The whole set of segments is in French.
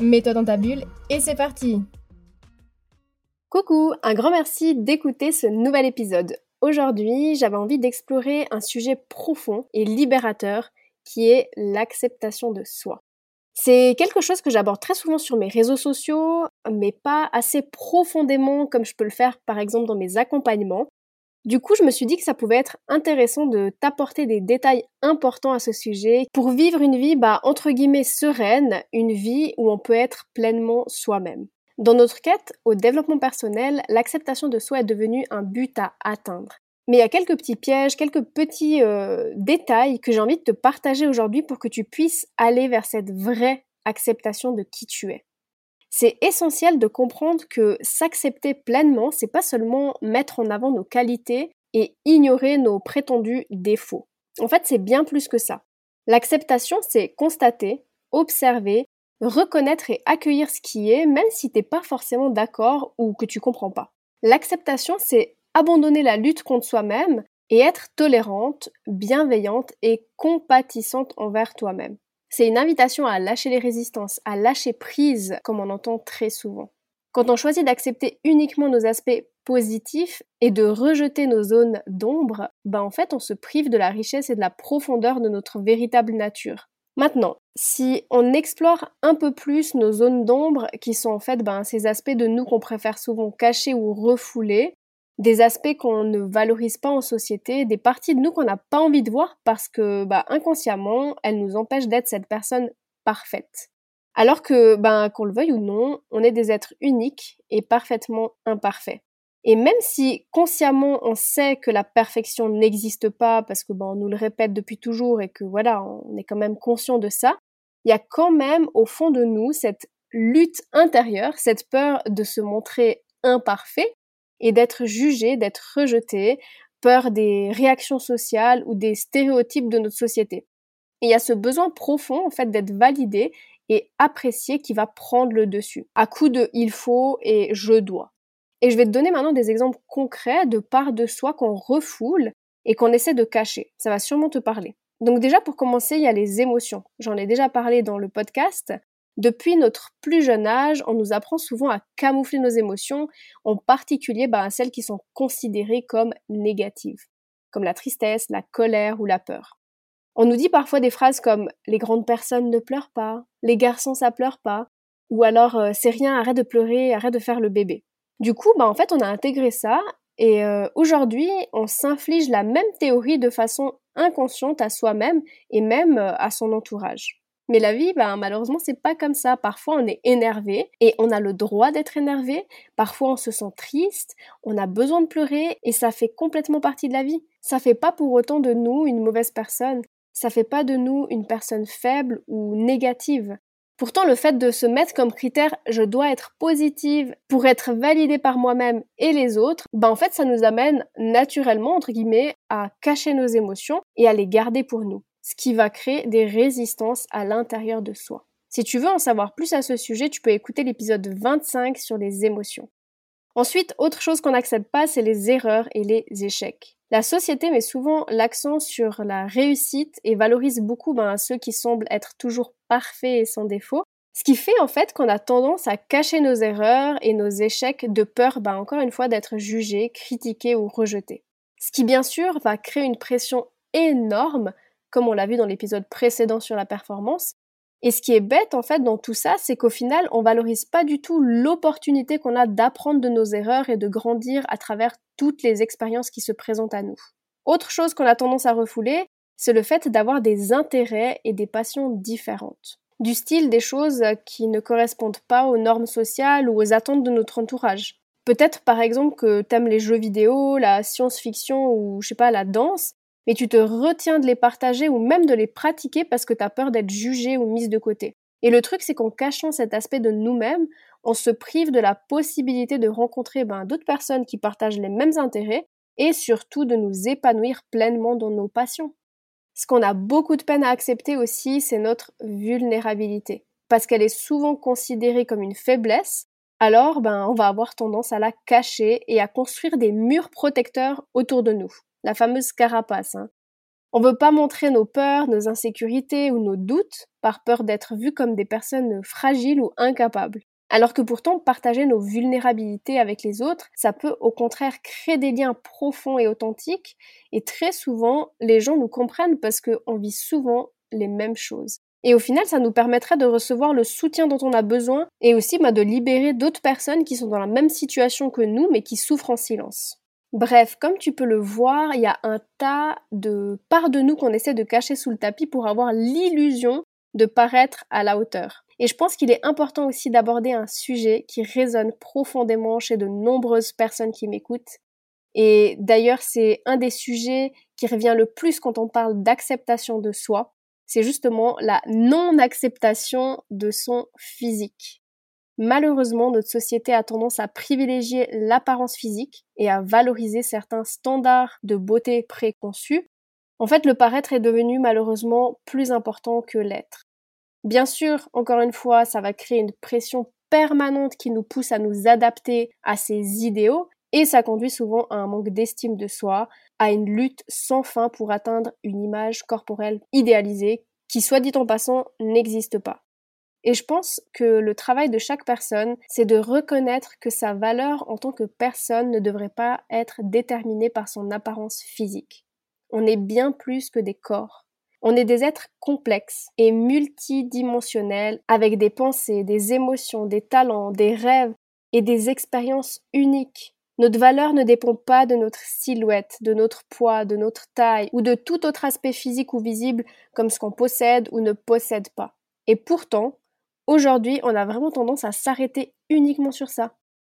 Mets-toi dans ta et c'est parti Coucou, un grand merci d'écouter ce nouvel épisode. Aujourd'hui, j'avais envie d'explorer un sujet profond et libérateur qui est l'acceptation de soi. C'est quelque chose que j'aborde très souvent sur mes réseaux sociaux, mais pas assez profondément comme je peux le faire par exemple dans mes accompagnements. Du coup, je me suis dit que ça pouvait être intéressant de t'apporter des détails importants à ce sujet pour vivre une vie, bah, entre guillemets, sereine, une vie où on peut être pleinement soi-même. Dans notre quête au développement personnel, l'acceptation de soi est devenue un but à atteindre. Mais il y a quelques petits pièges, quelques petits euh, détails que j'ai envie de te partager aujourd'hui pour que tu puisses aller vers cette vraie acceptation de qui tu es. C'est essentiel de comprendre que s'accepter pleinement, c'est pas seulement mettre en avant nos qualités et ignorer nos prétendus défauts. En fait, c'est bien plus que ça. L'acceptation, c'est constater, observer, reconnaître et accueillir ce qui est, même si t'es pas forcément d'accord ou que tu comprends pas. L'acceptation, c'est abandonner la lutte contre soi-même et être tolérante, bienveillante et compatissante envers toi-même. C'est une invitation à lâcher les résistances, à lâcher prise, comme on entend très souvent. Quand on choisit d'accepter uniquement nos aspects positifs et de rejeter nos zones d'ombre, ben en fait on se prive de la richesse et de la profondeur de notre véritable nature. Maintenant, si on explore un peu plus nos zones d'ombre, qui sont en fait ben, ces aspects de nous qu'on préfère souvent cacher ou refouler, des aspects qu'on ne valorise pas en société, des parties de nous qu'on n'a pas envie de voir parce que bah, inconsciemment, elles nous empêchent d'être cette personne parfaite. Alors que, ben, qu'on le veuille ou non, on est des êtres uniques et parfaitement imparfaits. Et même si consciemment on sait que la perfection n'existe pas parce que ben, on nous le répète depuis toujours et que voilà, on est quand même conscient de ça, il y a quand même au fond de nous cette lutte intérieure, cette peur de se montrer imparfait et d'être jugé, d'être rejeté, peur des réactions sociales ou des stéréotypes de notre société. Il y a ce besoin profond en fait d'être validé et apprécié qui va prendre le dessus, à coup de il faut et je dois. Et je vais te donner maintenant des exemples concrets de parts de soi qu'on refoule et qu'on essaie de cacher. Ça va sûrement te parler. Donc déjà pour commencer, il y a les émotions. J'en ai déjà parlé dans le podcast, depuis notre plus jeune âge, on nous apprend souvent à camoufler nos émotions, en particulier bah, celles qui sont considérées comme négatives, comme la tristesse, la colère ou la peur. On nous dit parfois des phrases comme les grandes personnes ne pleurent pas, les garçons ça pleure pas, ou alors euh, c'est rien, arrête de pleurer, arrête de faire le bébé. Du coup, bah, en fait, on a intégré ça et euh, aujourd'hui, on s'inflige la même théorie de façon inconsciente à soi-même et même euh, à son entourage. Mais la vie, ben, malheureusement, c'est pas comme ça. Parfois, on est énervé et on a le droit d'être énervé. Parfois, on se sent triste, on a besoin de pleurer et ça fait complètement partie de la vie. Ça fait pas pour autant de nous une mauvaise personne. Ça fait pas de nous une personne faible ou négative. Pourtant, le fait de se mettre comme critère je dois être positive pour être validée par moi-même et les autres, ben en fait, ça nous amène naturellement, entre guillemets, à cacher nos émotions et à les garder pour nous ce qui va créer des résistances à l'intérieur de soi. Si tu veux en savoir plus à ce sujet, tu peux écouter l'épisode 25 sur les émotions. Ensuite, autre chose qu'on n'accepte pas, c'est les erreurs et les échecs. La société met souvent l'accent sur la réussite et valorise beaucoup ben, ceux qui semblent être toujours parfaits et sans défaut, ce qui fait en fait qu'on a tendance à cacher nos erreurs et nos échecs de peur, ben, encore une fois, d'être jugés, critiqués ou rejetés. Ce qui bien sûr va créer une pression énorme comme on l'a vu dans l'épisode précédent sur la performance. Et ce qui est bête en fait dans tout ça, c'est qu'au final, on valorise pas du tout l'opportunité qu'on a d'apprendre de nos erreurs et de grandir à travers toutes les expériences qui se présentent à nous. Autre chose qu'on a tendance à refouler, c'est le fait d'avoir des intérêts et des passions différentes. Du style des choses qui ne correspondent pas aux normes sociales ou aux attentes de notre entourage. Peut-être par exemple que t'aimes les jeux vidéo, la science-fiction ou je sais pas la danse, mais tu te retiens de les partager ou même de les pratiquer parce que tu as peur d'être jugé ou mise de côté. Et le truc, c'est qu'en cachant cet aspect de nous-mêmes, on se prive de la possibilité de rencontrer ben, d'autres personnes qui partagent les mêmes intérêts et surtout de nous épanouir pleinement dans nos passions. Ce qu'on a beaucoup de peine à accepter aussi, c'est notre vulnérabilité, parce qu'elle est souvent considérée comme une faiblesse, alors ben, on va avoir tendance à la cacher et à construire des murs protecteurs autour de nous, la fameuse carapace. Hein. On veut pas montrer nos peurs, nos insécurités ou nos doutes par peur d'être vus comme des personnes fragiles ou incapables. Alors que pourtant, partager nos vulnérabilités avec les autres, ça peut au contraire créer des liens profonds et authentiques. Et très souvent, les gens nous comprennent parce qu'on vit souvent les mêmes choses. Et au final, ça nous permettrait de recevoir le soutien dont on a besoin et aussi bah, de libérer d'autres personnes qui sont dans la même situation que nous mais qui souffrent en silence. Bref, comme tu peux le voir, il y a un tas de parts de nous qu'on essaie de cacher sous le tapis pour avoir l'illusion de paraître à la hauteur. Et je pense qu'il est important aussi d'aborder un sujet qui résonne profondément chez de nombreuses personnes qui m'écoutent. Et d'ailleurs, c'est un des sujets qui revient le plus quand on parle d'acceptation de soi. C'est justement la non-acceptation de son physique. Malheureusement, notre société a tendance à privilégier l'apparence physique et à valoriser certains standards de beauté préconçus. En fait, le paraître est devenu malheureusement plus important que l'être. Bien sûr, encore une fois, ça va créer une pression permanente qui nous pousse à nous adapter à ces idéaux et ça conduit souvent à un manque d'estime de soi, à une lutte sans fin pour atteindre une image corporelle idéalisée qui, soit dit en passant, n'existe pas. Et je pense que le travail de chaque personne, c'est de reconnaître que sa valeur en tant que personne ne devrait pas être déterminée par son apparence physique. On est bien plus que des corps. On est des êtres complexes et multidimensionnels avec des pensées, des émotions, des talents, des rêves et des expériences uniques. Notre valeur ne dépend pas de notre silhouette, de notre poids, de notre taille ou de tout autre aspect physique ou visible comme ce qu'on possède ou ne possède pas. Et pourtant, Aujourd'hui, on a vraiment tendance à s'arrêter uniquement sur ça.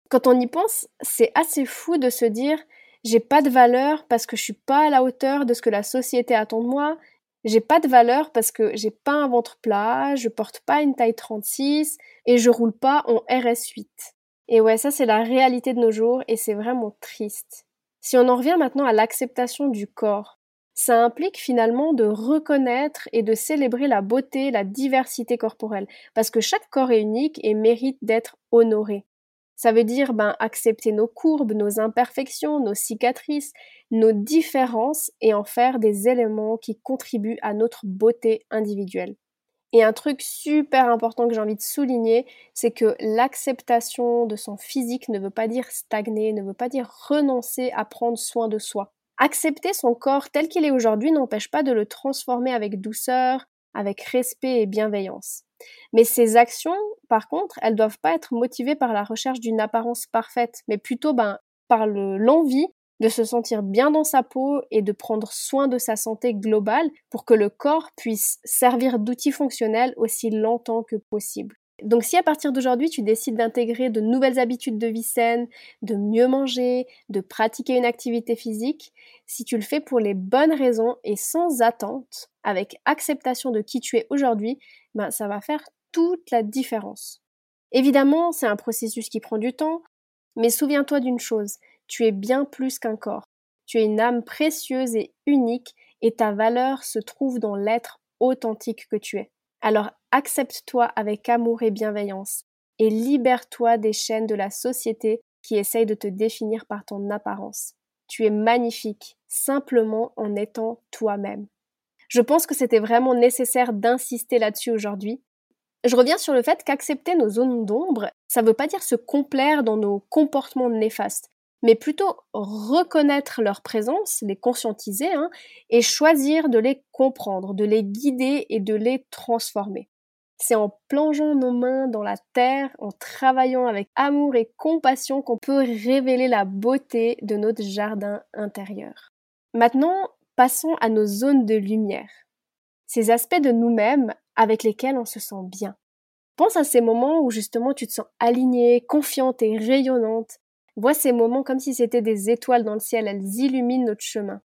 Quand on y pense, c'est assez fou de se dire j'ai pas de valeur parce que je suis pas à la hauteur de ce que la société attend de moi. J'ai pas de valeur parce que j'ai pas un ventre plat, je porte pas une taille 36 et je roule pas en RS8. Et ouais, ça c'est la réalité de nos jours et c'est vraiment triste. Si on en revient maintenant à l'acceptation du corps, ça implique finalement de reconnaître et de célébrer la beauté, la diversité corporelle, parce que chaque corps est unique et mérite d'être honoré. Ça veut dire ben, accepter nos courbes, nos imperfections, nos cicatrices, nos différences et en faire des éléments qui contribuent à notre beauté individuelle. Et un truc super important que j'ai envie de souligner, c'est que l'acceptation de son physique ne veut pas dire stagner, ne veut pas dire renoncer à prendre soin de soi. Accepter son corps tel qu'il est aujourd'hui n'empêche pas de le transformer avec douceur, avec respect et bienveillance. Mais ces actions, par contre, elles doivent pas être motivées par la recherche d'une apparence parfaite, mais plutôt ben, par l'envie de se sentir bien dans sa peau et de prendre soin de sa santé globale pour que le corps puisse servir d'outil fonctionnel aussi longtemps que possible. Donc si à partir d'aujourd'hui tu décides d'intégrer de nouvelles habitudes de vie saine, de mieux manger, de pratiquer une activité physique, si tu le fais pour les bonnes raisons et sans attente, avec acceptation de qui tu es aujourd'hui, ben ça va faire toute la différence. Évidemment, c'est un processus qui prend du temps, mais souviens-toi d'une chose, tu es bien plus qu'un corps. Tu es une âme précieuse et unique et ta valeur se trouve dans l'être authentique que tu es. Alors accepte-toi avec amour et bienveillance et libère-toi des chaînes de la société qui essayent de te définir par ton apparence. Tu es magnifique, simplement en étant toi-même. Je pense que c'était vraiment nécessaire d'insister là-dessus aujourd'hui. Je reviens sur le fait qu'accepter nos zones d'ombre, ça ne veut pas dire se complaire dans nos comportements néfastes mais plutôt reconnaître leur présence, les conscientiser, hein, et choisir de les comprendre, de les guider et de les transformer. C'est en plongeant nos mains dans la terre, en travaillant avec amour et compassion qu'on peut révéler la beauté de notre jardin intérieur. Maintenant, passons à nos zones de lumière. Ces aspects de nous-mêmes avec lesquels on se sent bien. Pense à ces moments où justement tu te sens alignée, confiante et rayonnante, Vois ces moments comme si c'était des étoiles dans le ciel, elles illuminent notre chemin.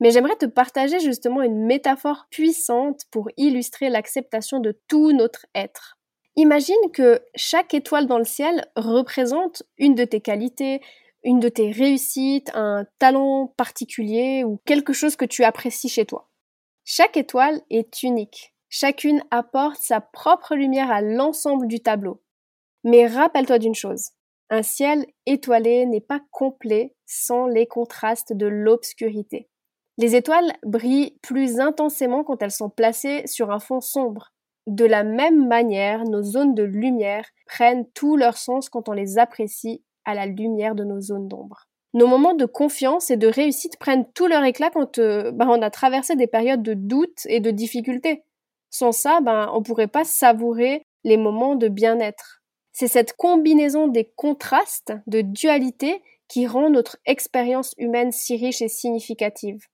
Mais j'aimerais te partager justement une métaphore puissante pour illustrer l'acceptation de tout notre être. Imagine que chaque étoile dans le ciel représente une de tes qualités, une de tes réussites, un talent particulier ou quelque chose que tu apprécies chez toi. Chaque étoile est unique. Chacune apporte sa propre lumière à l'ensemble du tableau. Mais rappelle-toi d'une chose, un ciel étoilé n'est pas complet sans les contrastes de l'obscurité. Les étoiles brillent plus intensément quand elles sont placées sur un fond sombre. De la même manière, nos zones de lumière prennent tout leur sens quand on les apprécie à la lumière de nos zones d'ombre. Nos moments de confiance et de réussite prennent tout leur éclat quand euh, ben, on a traversé des périodes de doute et de difficulté. Sans ça, ben, on ne pourrait pas savourer les moments de bien-être. C'est cette combinaison des contrastes, de dualité, qui rend notre expérience humaine si riche et significative.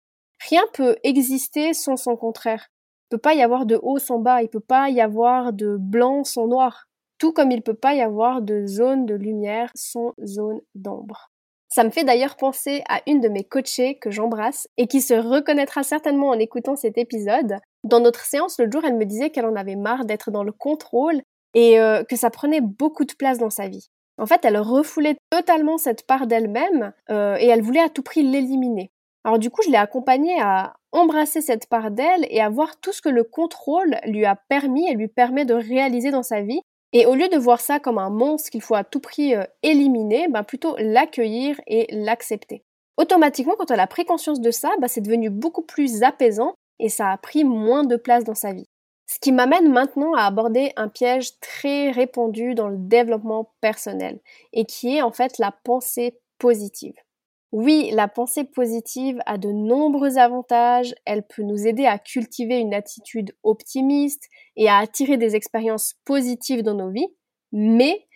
Rien peut exister sans son contraire. Il peut pas y avoir de haut sans bas, il peut pas y avoir de blanc sans noir. Tout comme il peut pas y avoir de zone de lumière sans zone d'ombre. Ça me fait d'ailleurs penser à une de mes coachées que j'embrasse et qui se reconnaîtra certainement en écoutant cet épisode. Dans notre séance le jour, elle me disait qu'elle en avait marre d'être dans le contrôle et euh, que ça prenait beaucoup de place dans sa vie. En fait, elle refoulait totalement cette part d'elle-même euh, et elle voulait à tout prix l'éliminer. Alors du coup, je l'ai accompagnée à embrasser cette part d'elle et à voir tout ce que le contrôle lui a permis et lui permet de réaliser dans sa vie. Et au lieu de voir ça comme un monstre qu'il faut à tout prix euh, éliminer, ben plutôt l'accueillir et l'accepter. Automatiquement, quand elle a pris conscience de ça, ben c'est devenu beaucoup plus apaisant et ça a pris moins de place dans sa vie. Ce qui m'amène maintenant à aborder un piège très répandu dans le développement personnel et qui est en fait la pensée positive. Oui, la pensée positive a de nombreux avantages, elle peut nous aider à cultiver une attitude optimiste et à attirer des expériences positives dans nos vies, mais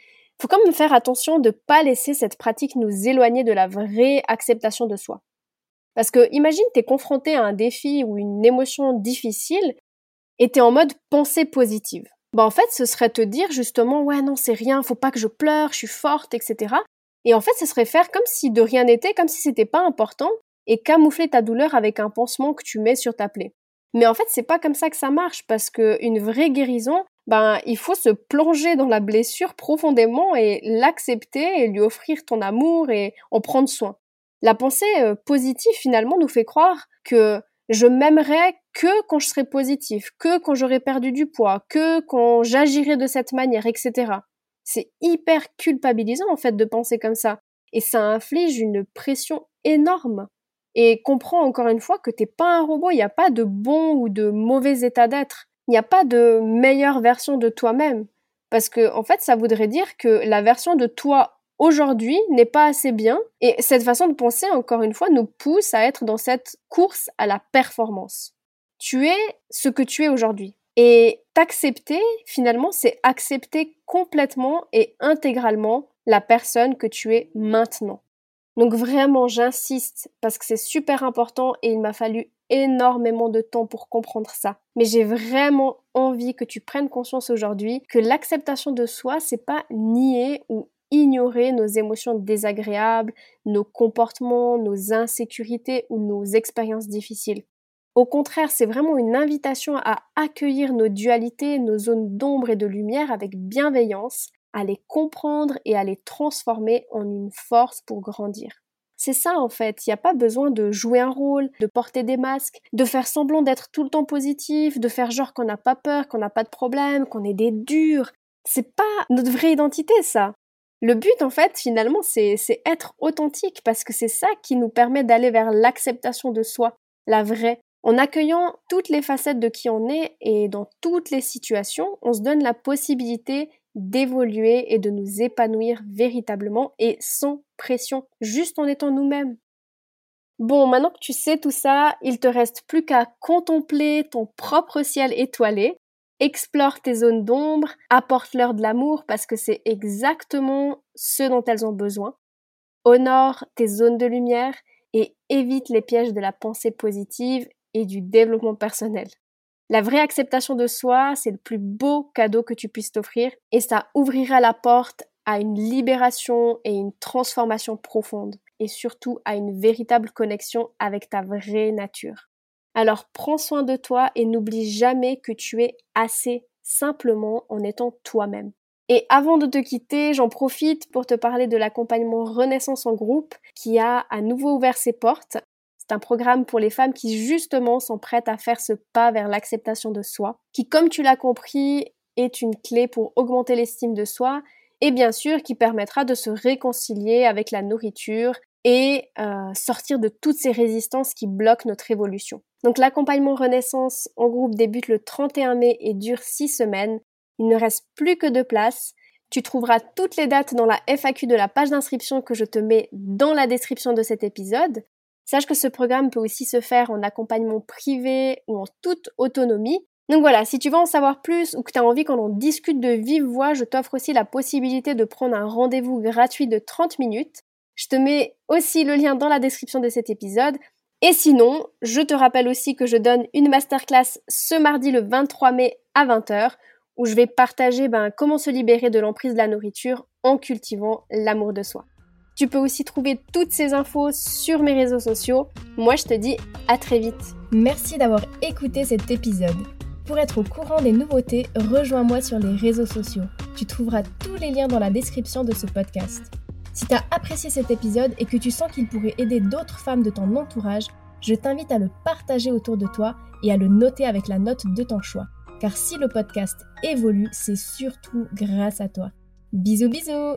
faut quand même faire attention de ne pas laisser cette pratique nous éloigner de la vraie acceptation de soi. Parce que imagine t'es confronté à un défi ou une émotion difficile et t'es en mode pensée positive. Bah en fait, ce serait te dire justement ouais non c'est rien, faut pas que je pleure, je suis forte, etc. Et en fait, ce serait faire comme si de rien n'était, comme si c'était pas important, et camoufler ta douleur avec un pansement que tu mets sur ta plaie. Mais en fait, c'est pas comme ça que ça marche, parce qu'une vraie guérison, ben, il faut se plonger dans la blessure profondément et l'accepter et lui offrir ton amour et en prendre soin. La pensée euh, positive, finalement, nous fait croire que je m'aimerais que quand je serai positif, que quand j'aurai perdu du poids, que quand j'agirai de cette manière, etc. C'est hyper culpabilisant en fait de penser comme ça. Et ça inflige une pression énorme. Et comprends encore une fois que t'es pas un robot, il n'y a pas de bon ou de mauvais état d'être. Il n'y a pas de meilleure version de toi-même. Parce que, en fait, ça voudrait dire que la version de toi aujourd'hui n'est pas assez bien. Et cette façon de penser, encore une fois, nous pousse à être dans cette course à la performance. Tu es ce que tu es aujourd'hui. Et t'accepter, finalement, c'est accepter complètement et intégralement la personne que tu es maintenant. Donc vraiment, j'insiste parce que c'est super important et il m'a fallu énormément de temps pour comprendre ça. Mais j'ai vraiment envie que tu prennes conscience aujourd'hui que l'acceptation de soi, c'est pas nier ou ignorer nos émotions désagréables, nos comportements, nos insécurités ou nos expériences difficiles. Au contraire, c'est vraiment une invitation à accueillir nos dualités, nos zones d'ombre et de lumière avec bienveillance, à les comprendre et à les transformer en une force pour grandir. C'est ça en fait, il n'y a pas besoin de jouer un rôle, de porter des masques, de faire semblant d'être tout le temps positif, de faire genre qu'on n'a pas peur, qu'on n'a pas de problème, qu'on est des durs. C'est pas notre vraie identité ça. Le but en fait finalement c'est être authentique parce que c'est ça qui nous permet d'aller vers l'acceptation de soi, la vraie, en accueillant toutes les facettes de qui on est et dans toutes les situations, on se donne la possibilité d'évoluer et de nous épanouir véritablement et sans pression, juste en étant nous-mêmes. Bon, maintenant que tu sais tout ça, il te reste plus qu'à contempler ton propre ciel étoilé, explore tes zones d'ombre, apporte-leur de l'amour parce que c'est exactement ce dont elles ont besoin, honore tes zones de lumière et évite les pièges de la pensée positive et du développement personnel. La vraie acceptation de soi, c'est le plus beau cadeau que tu puisses t'offrir et ça ouvrira la porte à une libération et une transformation profonde et surtout à une véritable connexion avec ta vraie nature. Alors prends soin de toi et n'oublie jamais que tu es assez simplement en étant toi-même. Et avant de te quitter, j'en profite pour te parler de l'accompagnement Renaissance en groupe qui a à nouveau ouvert ses portes. C'est un programme pour les femmes qui justement sont prêtes à faire ce pas vers l'acceptation de soi, qui comme tu l'as compris est une clé pour augmenter l'estime de soi et bien sûr qui permettra de se réconcilier avec la nourriture et euh, sortir de toutes ces résistances qui bloquent notre évolution. Donc l'accompagnement Renaissance en groupe débute le 31 mai et dure 6 semaines. Il ne reste plus que deux places. Tu trouveras toutes les dates dans la FAQ de la page d'inscription que je te mets dans la description de cet épisode. Sache que ce programme peut aussi se faire en accompagnement privé ou en toute autonomie. Donc voilà, si tu veux en savoir plus ou que tu as envie qu'on en discute de vive voix, je t'offre aussi la possibilité de prendre un rendez-vous gratuit de 30 minutes. Je te mets aussi le lien dans la description de cet épisode. Et sinon, je te rappelle aussi que je donne une masterclass ce mardi le 23 mai à 20h où je vais partager ben, comment se libérer de l'emprise de la nourriture en cultivant l'amour de soi. Tu peux aussi trouver toutes ces infos sur mes réseaux sociaux. Moi, je te dis à très vite. Merci d'avoir écouté cet épisode. Pour être au courant des nouveautés, rejoins-moi sur les réseaux sociaux. Tu trouveras tous les liens dans la description de ce podcast. Si tu as apprécié cet épisode et que tu sens qu'il pourrait aider d'autres femmes de ton entourage, je t'invite à le partager autour de toi et à le noter avec la note de ton choix. Car si le podcast évolue, c'est surtout grâce à toi. Bisous bisous